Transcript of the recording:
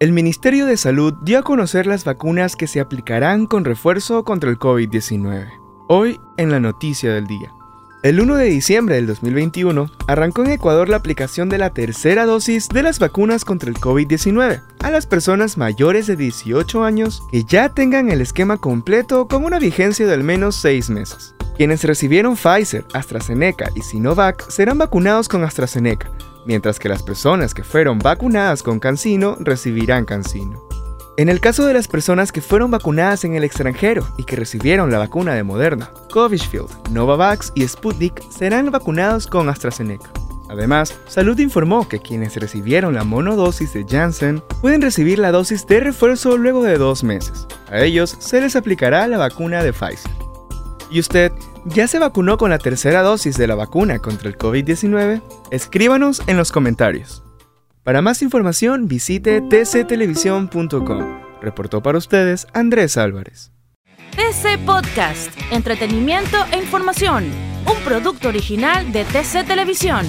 El Ministerio de Salud dio a conocer las vacunas que se aplicarán con refuerzo contra el COVID-19. Hoy en la noticia del día. El 1 de diciembre del 2021 arrancó en Ecuador la aplicación de la tercera dosis de las vacunas contra el COVID-19 a las personas mayores de 18 años que ya tengan el esquema completo con una vigencia de al menos 6 meses. Quienes recibieron Pfizer, AstraZeneca y Sinovac serán vacunados con AstraZeneca, mientras que las personas que fueron vacunadas con Cancino recibirán Cancino. En el caso de las personas que fueron vacunadas en el extranjero y que recibieron la vacuna de Moderna, Covishield, Novavax y Sputnik serán vacunados con AstraZeneca. Además, Salud informó que quienes recibieron la monodosis de Janssen pueden recibir la dosis de refuerzo luego de dos meses. A ellos se les aplicará la vacuna de Pfizer. ¿Y usted ya se vacunó con la tercera dosis de la vacuna contra el COVID-19? Escríbanos en los comentarios. Para más información visite tctelevisión.com. Reportó para ustedes Andrés Álvarez. TC Podcast, entretenimiento e información, un producto original de TC Televisión.